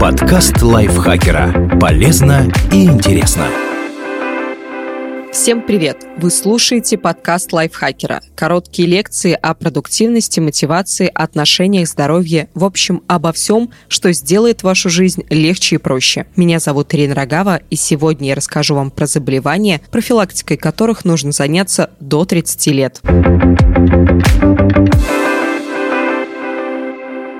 Подкаст лайфхакера. Полезно и интересно. Всем привет! Вы слушаете подкаст лайфхакера. Короткие лекции о продуктивности, мотивации, отношениях, здоровье, в общем, обо всем, что сделает вашу жизнь легче и проще. Меня зовут Ирина Рогава, и сегодня я расскажу вам про заболевания, профилактикой которых нужно заняться до 30 лет.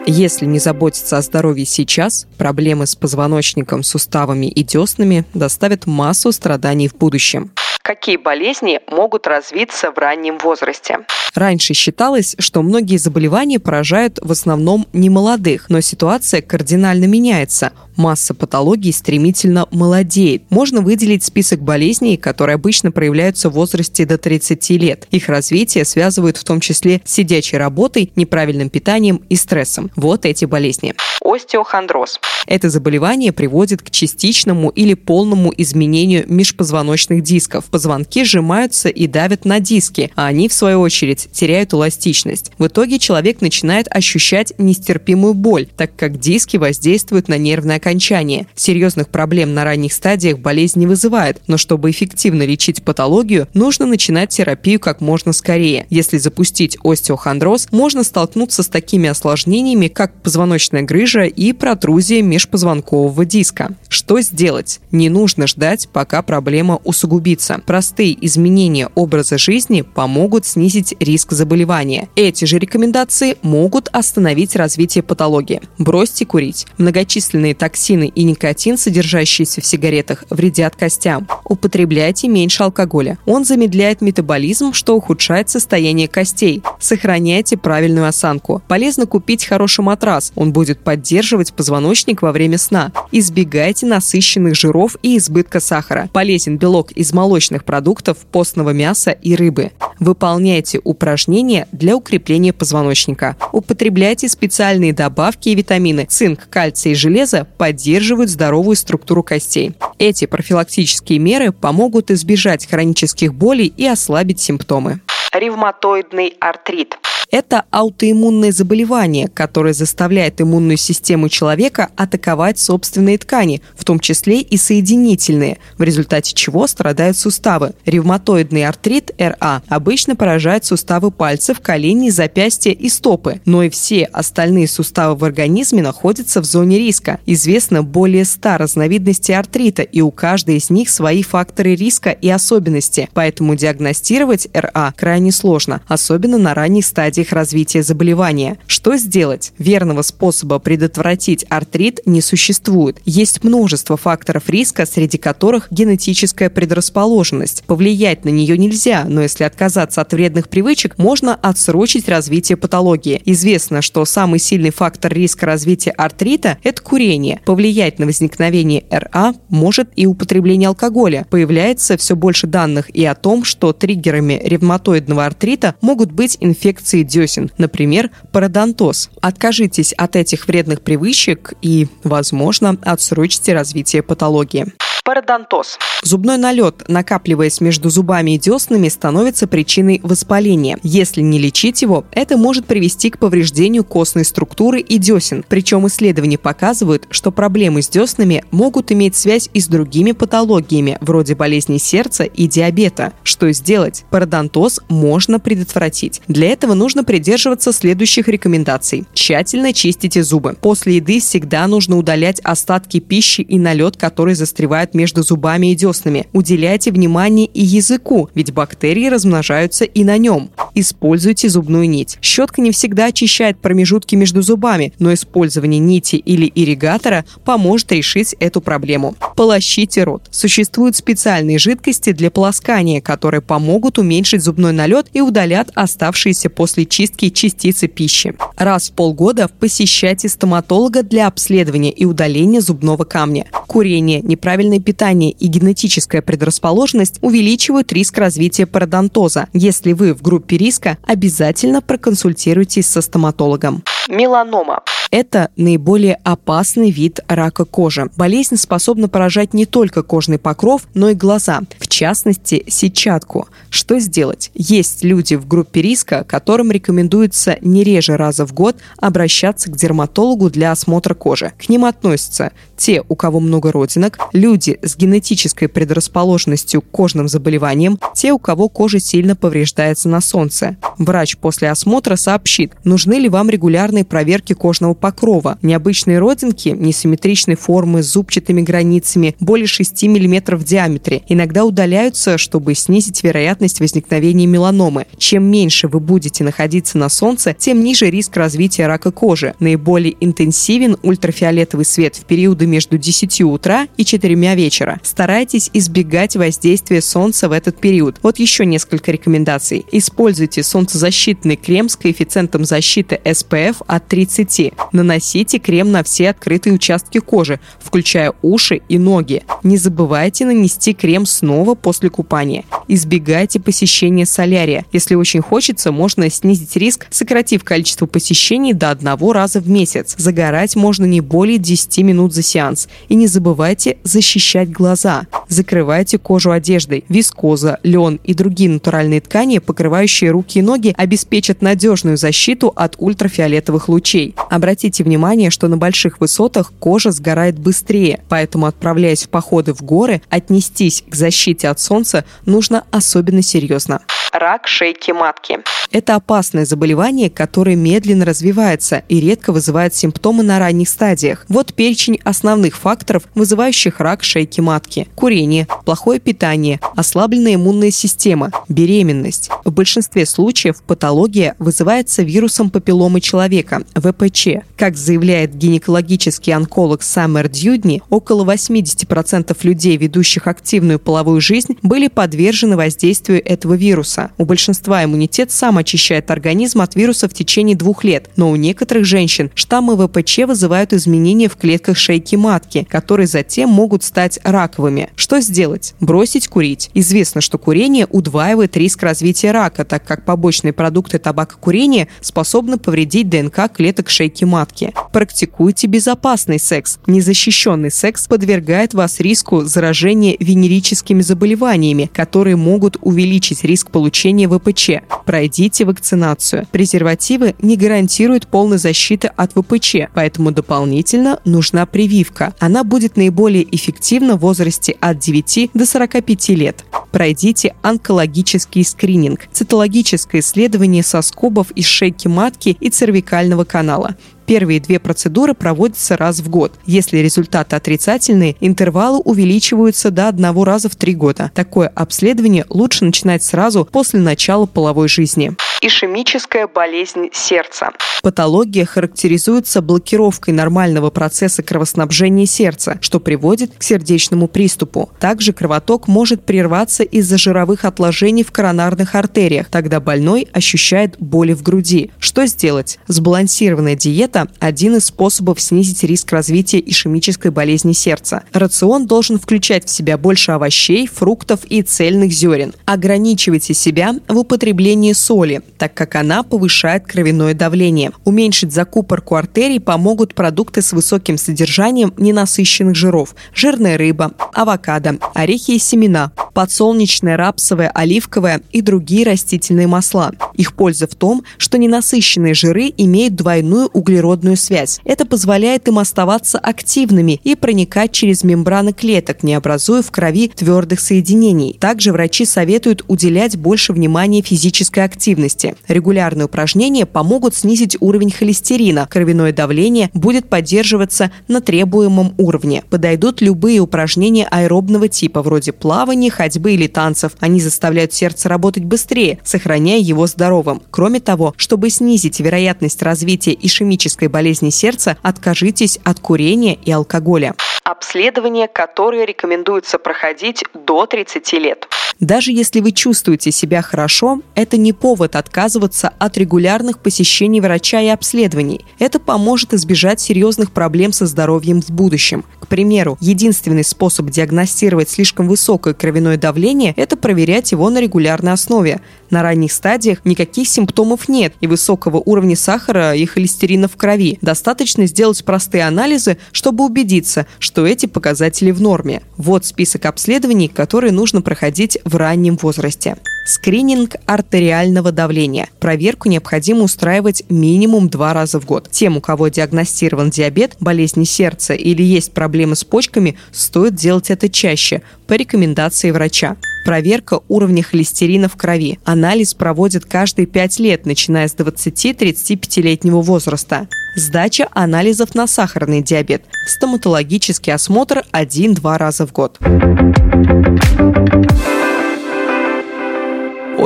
Если не заботиться о здоровье сейчас, проблемы с позвоночником, суставами и деснами доставят массу страданий в будущем. Какие болезни могут развиться в раннем возрасте? Раньше считалось, что многие заболевания поражают в основном немолодых, но ситуация кардинально меняется – масса патологий стремительно молодеет. Можно выделить список болезней, которые обычно проявляются в возрасте до 30 лет. Их развитие связывают в том числе с сидячей работой, неправильным питанием и стрессом. Вот эти болезни. Остеохондроз. Это заболевание приводит к частичному или полному изменению межпозвоночных дисков. Позвонки сжимаются и давят на диски, а они, в свою очередь, теряют эластичность. В итоге человек начинает ощущать нестерпимую боль, так как диски воздействуют на нервное окончание. Серьезных проблем на ранних стадиях болезнь не вызывает, но чтобы эффективно лечить патологию, нужно начинать терапию как можно скорее. Если запустить остеохондроз, можно столкнуться с такими осложнениями, как позвоночная грыжа и протрузия межпозвонкового диска. Что сделать? Не нужно ждать, пока проблема усугубится. Простые изменения образа жизни помогут снизить риск заболевания. Эти же рекомендации могут остановить развитие патологии. Бросьте курить. Многочисленные токсины и никотин, содержащиеся в сигаретах, вредят костям. Употребляйте меньше алкоголя. Он замедляет метаболизм, что ухудшает состояние костей. Сохраняйте правильную осанку. Полезно купить хороший матрас. Он будет поддерживать позвоночник во время сна. Избегайте насыщенных жиров и избытка сахара. Полезен белок из молочных продуктов, постного мяса и рыбы. Выполняйте упражнения для укрепления позвоночника. Употребляйте специальные добавки и витамины цинк, кальций и железо поддерживают здоровую структуру костей. Эти профилактические меры помогут избежать хронических болей и ослабить симптомы. Ревматоидный артрит. Это аутоиммунное заболевание, которое заставляет иммунную систему человека атаковать собственные ткани, в том числе и соединительные, в результате чего страдают суставы. Ревматоидный артрит РА обычно поражает суставы пальцев, коленей, запястья и стопы, но и все остальные суставы в организме находятся в зоне риска. Известно более 100 разновидностей артрита, и у каждой из них свои факторы риска и особенности, поэтому диагностировать РА крайне сложно, особенно на ранней стадии стадиях развития заболевания. Что сделать? Верного способа предотвратить артрит не существует. Есть множество факторов риска, среди которых генетическая предрасположенность. Повлиять на нее нельзя, но если отказаться от вредных привычек, можно отсрочить развитие патологии. Известно, что самый сильный фактор риска развития артрита – это курение. Повлиять на возникновение РА может и употребление алкоголя. Появляется все больше данных и о том, что триггерами ревматоидного артрита могут быть инфекции десен, например, пародонтоз. Откажитесь от этих вредных привычек и, возможно, отсрочите развитие патологии. Пародонтоз. Зубной налет, накапливаясь между зубами и деснами, становится причиной воспаления. Если не лечить его, это может привести к повреждению костной структуры и десен. Причем исследования показывают, что проблемы с деснами могут иметь связь и с другими патологиями, вроде болезней сердца и диабета. Что сделать? Пародонтоз можно предотвратить. Для этого нужно придерживаться следующих рекомендаций. Тщательно чистите зубы. После еды всегда нужно удалять остатки пищи и налет, который застревает между зубами и деснами. Уделяйте внимание и языку, ведь бактерии размножаются и на нем. Используйте зубную нить. Щетка не всегда очищает промежутки между зубами, но использование нити или ирригатора поможет решить эту проблему. Полощите рот. Существуют специальные жидкости для полоскания, которые помогут уменьшить зубной налет и удалят оставшиеся после чистки частицы пищи. Раз в полгода посещайте стоматолога для обследования и удаления зубного камня. Курение, неправильное питание и генетическая предрасположенность увеличивают риск развития пародонтоза. Если вы в группе риска, обязательно проконсультируйтесь со стоматологом. Меланома. Это наиболее опасный вид рака кожи. Болезнь способна поражать не только кожный покров, но и глаза, в частности, сетчатку. Что сделать? Есть люди в группе риска, которым рекомендуется не реже раза в год обращаться к дерматологу для осмотра кожи. К ним относятся те, у кого много родинок, люди с генетической предрасположенностью к кожным заболеваниям, те, у кого кожа сильно повреждается на солнце. Врач после осмотра сообщит, нужны ли вам регулярные проверки кожного покрова, необычные родинки, несимметричной формы с зубчатыми границами, более 6 мм в диаметре, иногда удаляются, чтобы снизить вероятность возникновения меланомы. Чем меньше вы будете находиться на солнце, тем ниже риск развития рака кожи. Наиболее интенсивен ультрафиолетовый свет в периоды между 10 утра и 4 вечера. Старайтесь избегать воздействия солнца в этот период. Вот еще несколько рекомендаций. Используйте солнцезащитный крем с коэффициентом защиты SPF от 30. Наносите крем на все открытые участки кожи, включая уши и ноги. Не забывайте нанести крем снова после купания. Избегайте посещения солярия. Если очень хочется, можно снизить риск, сократив количество посещений до одного раза в месяц. Загорать можно не более 10 минут за сеанс. И не забывайте защищать глаза. Закрывайте кожу одеждой. Вискоза, лен и другие натуральные ткани, покрывающие руки и ноги, обеспечат надежную защиту от ультрафиолетовых лучей. Обратите внимание, что на больших высотах кожа сгорает быстрее, поэтому, отправляясь в походы в горы, отнестись к защите от солнца нужно особенно серьезно рак шейки матки. Это опасное заболевание, которое медленно развивается и редко вызывает симптомы на ранних стадиях. Вот перечень основных факторов, вызывающих рак шейки матки. Курение, плохое питание, ослабленная иммунная система, беременность. В большинстве случаев патология вызывается вирусом папилломы человека, ВПЧ. Как заявляет гинекологический онколог Саммер Дьюдни, около 80% людей, ведущих активную половую жизнь, были подвержены воздействию этого вируса. У большинства иммунитет сам очищает организм от вируса в течение двух лет, но у некоторых женщин штаммы ВПЧ вызывают изменения в клетках шейки матки, которые затем могут стать раковыми. Что сделать? Бросить курить. Известно, что курение удваивает риск развития рака, так как побочные продукты табакокурения способны повредить ДНК клеток шейки матки. Практикуйте безопасный секс. Незащищенный секс подвергает вас риску заражения венерическими заболеваниями, которые могут увеличить риск получения получения ВПЧ. Пройдите вакцинацию. Презервативы не гарантируют полной защиты от ВПЧ, поэтому дополнительно нужна прививка. Она будет наиболее эффективна в возрасте от 9 до 45 лет. Пройдите онкологический скрининг – цитологическое исследование соскобов из шейки матки и цервикального канала. Первые две процедуры проводятся раз в год. Если результаты отрицательные, интервалы увеличиваются до одного раза в три года. Такое обследование лучше начинать сразу после начала половой жизни ишемическая болезнь сердца. Патология характеризуется блокировкой нормального процесса кровоснабжения сердца, что приводит к сердечному приступу. Также кровоток может прерваться из-за жировых отложений в коронарных артериях. Тогда больной ощущает боли в груди. Что сделать? Сбалансированная диета – один из способов снизить риск развития ишемической болезни сердца. Рацион должен включать в себя больше овощей, фруктов и цельных зерен. Ограничивайте себя в употреблении соли, так как она повышает кровяное давление. Уменьшить закупорку артерий помогут продукты с высоким содержанием ненасыщенных жиров – жирная рыба, авокадо, орехи и семена, подсолнечное, рапсовое, оливковое и другие растительные масла. Их польза в том, что ненасыщенные жиры имеют двойную углеродную связь. Это позволяет им оставаться активными и проникать через мембраны клеток, не образуя в крови твердых соединений. Также врачи советуют уделять больше внимания физической активности активности. Регулярные упражнения помогут снизить уровень холестерина. Кровяное давление будет поддерживаться на требуемом уровне. Подойдут любые упражнения аэробного типа, вроде плавания, ходьбы или танцев. Они заставляют сердце работать быстрее, сохраняя его здоровым. Кроме того, чтобы снизить вероятность развития ишемической болезни сердца, откажитесь от курения и алкоголя обследования, которые рекомендуется проходить до 30 лет. Даже если вы чувствуете себя хорошо, это не повод отказываться от регулярных посещений врача и обследований. Это поможет избежать серьезных проблем со здоровьем в будущем. К примеру, единственный способ диагностировать слишком высокое кровяное давление – это проверять его на регулярной основе. На ранних стадиях никаких симптомов нет и высокого уровня сахара и холестерина в крови. Достаточно сделать простые анализы, чтобы убедиться, что эти показатели в норме. Вот список обследований, которые нужно проходить в раннем возрасте. Скрининг артериального давления. Проверку необходимо устраивать минимум два раза в год. Тем, у кого диагностирован диабет, болезни сердца или есть проблемы с почками, стоит делать это чаще, по рекомендации врача. Проверка уровня холестерина в крови. Анализ проводят каждые 5 лет, начиная с 20-35-летнего возраста. Сдача анализов на сахарный диабет. Стоматологический осмотр 1-2 раза в год.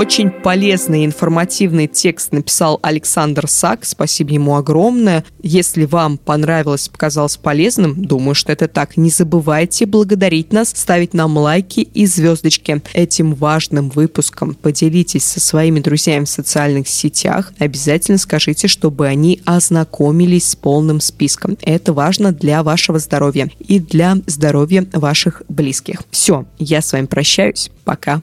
Очень полезный и информативный текст написал Александр Сак. Спасибо ему огромное. Если вам понравилось, показалось полезным, думаю, что это так. Не забывайте благодарить нас, ставить нам лайки и звездочки. Этим важным выпуском поделитесь со своими друзьями в социальных сетях. Обязательно скажите, чтобы они ознакомились с полным списком. Это важно для вашего здоровья и для здоровья ваших близких. Все, я с вами прощаюсь. Пока.